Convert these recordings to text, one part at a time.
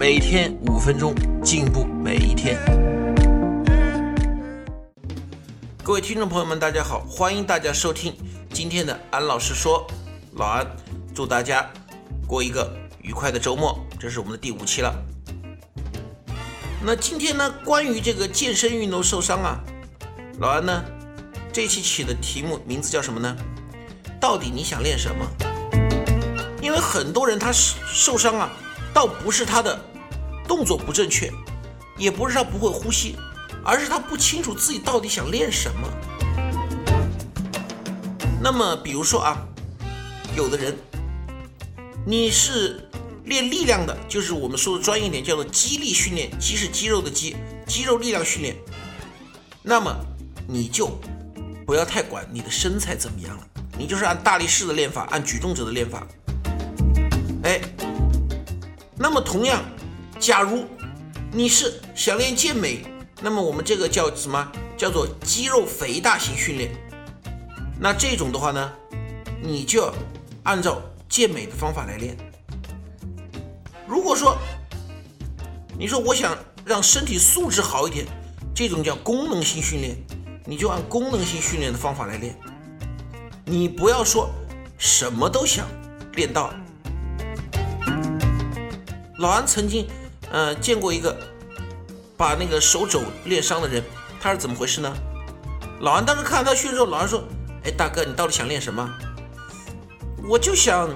每天五分钟，进步每一天。各位听众朋友们，大家好，欢迎大家收听今天的安老师说。老安祝大家过一个愉快的周末，这是我们的第五期了。那今天呢，关于这个健身运动受伤啊，老安呢这期起的题目名字叫什么呢？到底你想练什么？因为很多人他受伤啊，倒不是他的动作不正确，也不是他不会呼吸，而是他不清楚自己到底想练什么。那么，比如说啊，有的人你是练力量的，就是我们说的专业点叫做肌力训练，肌是肌肉的肌，肌肉力量训练。那么你就不要太管你的身材怎么样了，你就是按大力士的练法，按举重者的练法。那么同样，假如你是想练健美，那么我们这个叫什么？叫做肌肉肥大型训练。那这种的话呢，你就按照健美的方法来练。如果说你说我想让身体素质好一点，这种叫功能性训练，你就按功能性训练的方法来练。你不要说什么都想练到。老安曾经，呃，见过一个把那个手肘练伤的人，他是怎么回事呢？老安当时看到他训之后，老安说：“哎，大哥，你到底想练什么？”我就想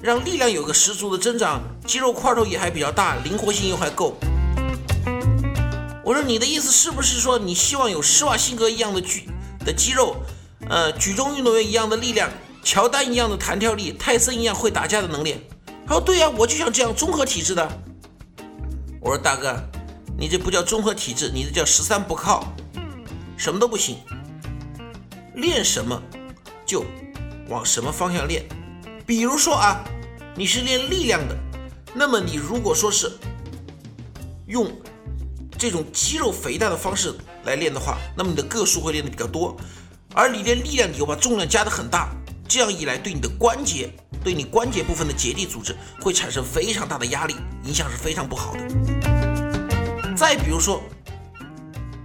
让力量有个十足的增长，肌肉块头也还比较大，灵活性又还够。我说你的意思是不是说你希望有施瓦辛格一样的举的肌肉，呃，举重运动员一样的力量，乔丹一样的弹跳力，泰森一样会打架的能力？他说：“对呀，我就想这样综合体质的。”我说：“大哥，你这不叫综合体质，你这叫十三不靠，什么都不行。练什么就往什么方向练。比如说啊，你是练力量的，那么你如果说是用这种肌肉肥大的方式来练的话，那么你的个数会练的比较多。而你练力量，你又把重量加的很大，这样一来，对你的关节。”对你关节部分的结缔组织会产生非常大的压力，影响是非常不好的。再比如说，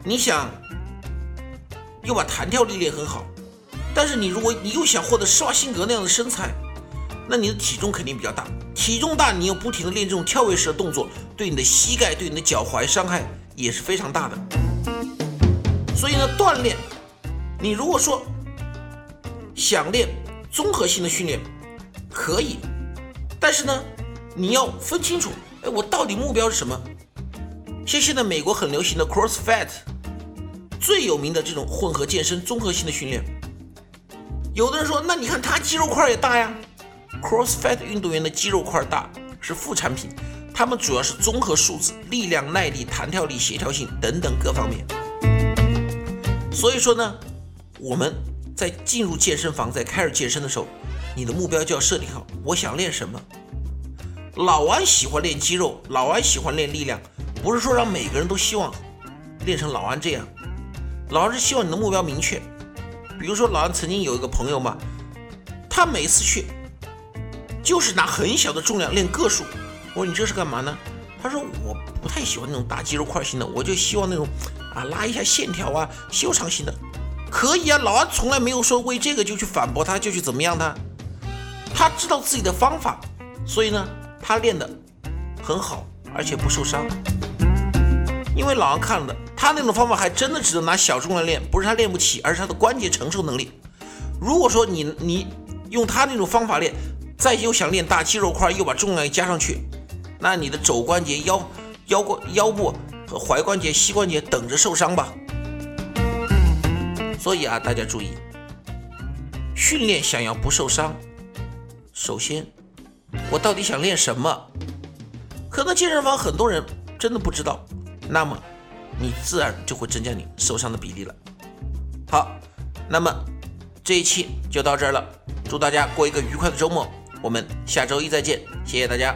你想又把弹跳力练很好，但是你如果你又想获得施瓦辛格那样的身材，那你的体重肯定比较大。体重大，你又不停的练这种跳跃式的动作，对你的膝盖、对你的脚踝伤害也是非常大的。所以呢，锻炼，你如果说想练综合性的训练。可以，但是呢，你要分清楚，哎，我到底目标是什么？像现在美国很流行的 CrossFit，最有名的这种混合健身综合性的训练。有的人说，那你看他肌肉块也大呀。CrossFit 运动员的肌肉块大是副产品，他们主要是综合素质，力量、耐力、弹跳力、协调性等等各方面。所以说呢，我们在进入健身房，在开始健身的时候。你的目标就要设定好，我想练什么？老安喜欢练肌肉，老安喜欢练力量，不是说让每个人都希望练成老安这样。老安是希望你的目标明确。比如说，老安曾经有一个朋友嘛，他每次去就是拿很小的重量练个数。我说你这是干嘛呢？他说我不太喜欢那种大肌肉块型的，我就希望那种啊拉一下线条啊修长型的。可以啊，老安从来没有说为这个就去反驳他，就去怎么样他。他知道自己的方法，所以呢，他练的很好，而且不受伤。因为老王看了的，他那种方法还真的只能拿小重量练，不是他练不起，而是他的关节承受能力。如果说你你用他那种方法练，再又想练大肌肉块，又把重量加上去，那你的肘关节、腰腰关腰部和踝关节、膝关节等着受伤吧。所以啊，大家注意，训练想要不受伤。首先，我到底想练什么？可能健身房很多人真的不知道。那么，你自然就会增加你受伤的比例了。好，那么这一期就到这儿了，祝大家过一个愉快的周末，我们下周一再见，谢谢大家。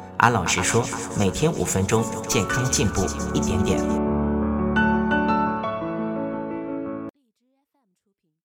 安老师说，每天五分钟，健康进步一点点。